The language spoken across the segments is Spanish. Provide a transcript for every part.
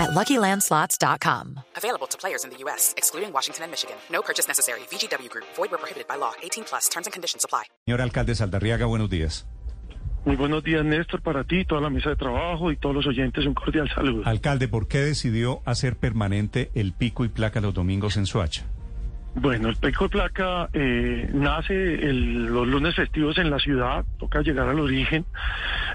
at LuckyLandSlots.com. Available to players in the U.S., excluding Washington and Michigan. No purchase necessary. VGW Group. Void where prohibited by law. 18 plus. Terms and conditions apply. Señor alcalde Saldarriaga, buenos días. Muy buenos días, Néstor, para ti, toda la mesa de trabajo y todos los oyentes. Un cordial saludo. Alcalde, ¿por qué decidió hacer permanente el pico y placa los domingos en Soacha? Bueno, el pico de placa eh, nace el- los lunes festivos en la ciudad, toca llegar al origen,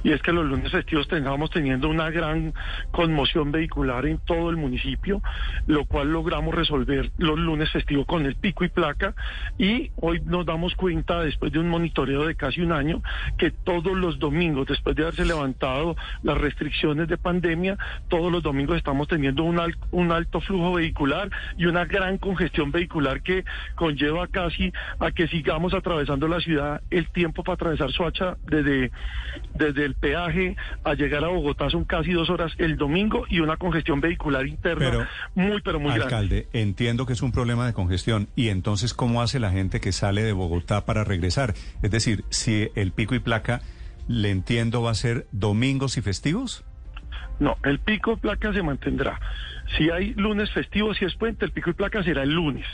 y es que los lunes festivos tengamos teniendo una gran conmoción vehicular en todo el municipio, lo cual logramos resolver los lunes festivos con el pico y placa, y hoy nos damos cuenta, después de un monitoreo de casi un año, que todos los domingos, después de haberse levantado las restricciones de pandemia, todos los domingos estamos teniendo un, al- un alto flujo vehicular y una gran congestión vehicular que conlleva casi a que sigamos atravesando la ciudad el tiempo para atravesar Soacha desde, desde el peaje a llegar a Bogotá son casi dos horas el domingo y una congestión vehicular interna Pero, muy pero muy grande. Alcalde, entiendo que es un problema de congestión. ¿Y entonces cómo hace la gente que sale de Bogotá para regresar? Es decir, si el pico y placa, le entiendo, va a ser domingos y festivos. No, el pico de placa se mantendrá. Si hay lunes festivos, si es puente, el pico y placa será el lunes.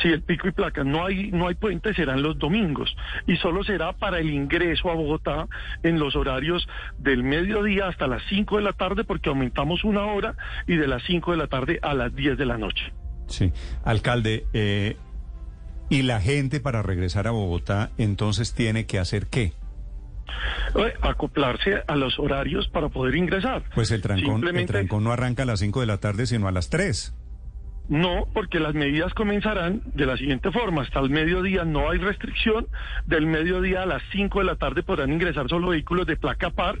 Si el pico y placa no hay, no hay puente, serán los domingos. Y solo será para el ingreso a Bogotá en los horarios del mediodía hasta las 5 de la tarde, porque aumentamos una hora, y de las 5 de la tarde a las 10 de la noche. Sí. Alcalde, eh, ¿y la gente para regresar a Bogotá entonces tiene que hacer qué? Eh, acoplarse a los horarios para poder ingresar. Pues el trancón, el Simplemente- trancón no arranca a las 5 de la tarde, sino a las 3. No, porque las medidas comenzarán de la siguiente forma. Hasta el mediodía no hay restricción. Del mediodía a las 5 de la tarde podrán ingresar solo vehículos de placa par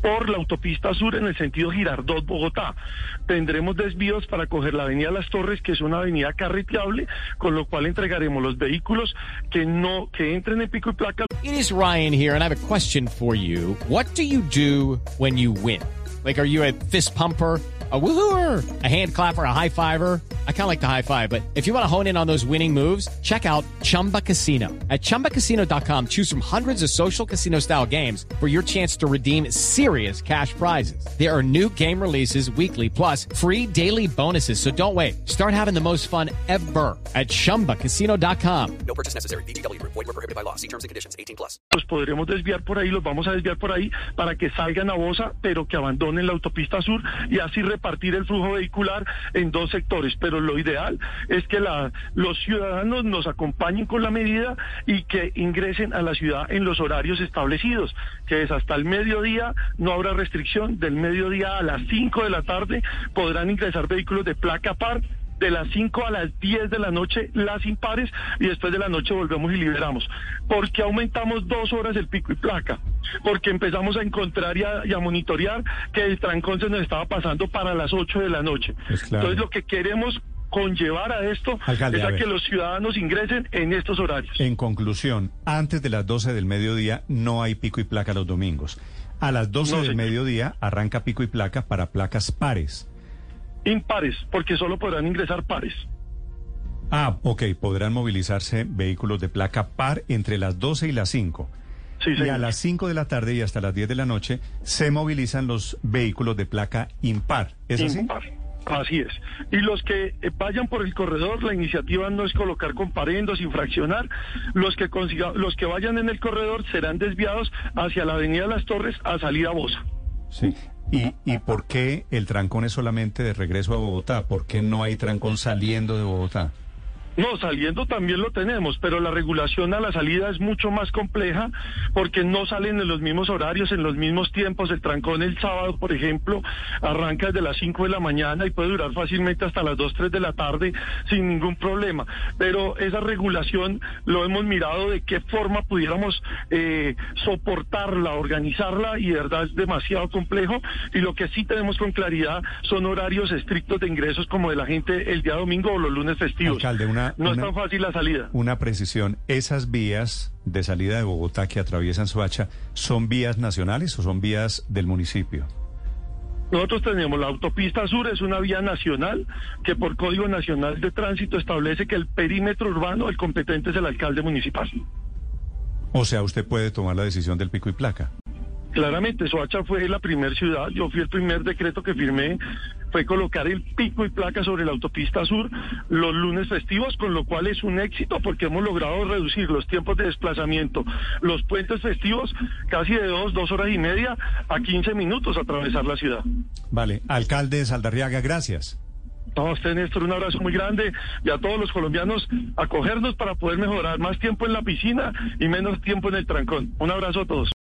por la autopista sur en el sentido Girardot-Bogotá. Tendremos desvíos para coger la avenida Las Torres, que es una avenida carreteable, con lo cual entregaremos los vehículos que no que entren en pico y placa It is Ryan here, and I have a question for you. What do you do when you win? Like, are you a fist pumper? A woohooer, a hand clapper, a high fiver. I kind of like the high five, but if you want to hone in on those winning moves, check out Chumba Casino. At chumbacasino.com, choose from hundreds of social casino style games for your chance to redeem serious cash prizes. There are new game releases weekly, plus free daily bonuses. So don't wait. Start having the most fun ever at chumbacasino.com. No purchase necessary. VGW Group. Void were prohibited by law. See terms and conditions. 18 plus. los podremos desviar por ahí, los vamos a desviar por ahí para que salgan a Bosa, pero que abandonen la autopista sur y así repartir el flujo vehicular en dos sectores. Pero lo ideal es que la- los ciudadanos nos acompañen con la medida y que ingresen a la ciudad en los horarios establecidos, que es hasta el mediodía, no habrá restricción, del mediodía a las 5 de la tarde podrán ingresar vehículos de placa par de las 5 a las 10 de la noche las impares y después de la noche volvemos y liberamos. Porque aumentamos dos horas el pico y placa, porque empezamos a encontrar y a, y a monitorear que el trancón se nos estaba pasando para las 8 de la noche. Pues claro. Entonces lo que queremos conllevar a esto Alcalde, es a que los ciudadanos ingresen en estos horarios. En conclusión, antes de las 12 del mediodía no hay pico y placa los domingos. A las 12 No, del señor. mediodía arranca pico y placa para placas pares. Impares, porque solo podrán ingresar pares. Ah, ok, podrán movilizarse vehículos de placa par entre las 12 y las 5. Sí, Y a las 5 de la tarde y hasta las 10 de la noche se movilizan los vehículos de placa impar. ¿Es así? Impar. Así es. Y los que eh, vayan por el corredor, la iniciativa no es colocar comparendos, infraccionar. Los que consiga, los que vayan en el corredor serán desviados hacia la Avenida Las Torres a salir a Bosa. Sí. ¿Y, ¿Y por qué el trancón es solamente de regreso a Bogotá? ¿Por qué no hay trancón saliendo de Bogotá? No, saliendo también lo tenemos, pero la regulación a la salida es mucho más compleja porque no salen en los mismos horarios, en los mismos tiempos. El trancón el sábado, por ejemplo, arranca desde las 5 de la mañana y puede durar fácilmente hasta las 2, 3 de la tarde sin ningún problema. Pero esa regulación lo hemos mirado de qué forma pudiéramos eh, soportarla, organizarla y de verdad es demasiado complejo. Y lo que sí tenemos con claridad son horarios estrictos de ingresos como de la gente el día domingo o los lunes festivos. Una- no es tan fácil la salida. Una precisión, ¿esas vías de salida de Bogotá que atraviesan Soacha son vías nacionales o son vías del municipio? Nosotros tenemos la autopista sur, es una vía nacional que por Código Nacional de Tránsito establece que el perímetro urbano, el competente es el alcalde municipal. O sea, usted puede tomar la decisión del pico y placa. Claramente, Soacha fue la primera ciudad, yo fui el primer decreto que firmé, fue colocar el pico y placa sobre la autopista sur los lunes festivos, con lo cual es un éxito porque hemos logrado reducir los tiempos de desplazamiento, los puentes festivos casi de dos, dos horas y media a 15 minutos atravesar la ciudad. Vale, alcalde de Saldarriaga, gracias. No, a usted, Néstor, un abrazo muy grande y a todos los colombianos acogernos para poder mejorar más tiempo en la piscina y menos tiempo en el trancón. Un abrazo a todos.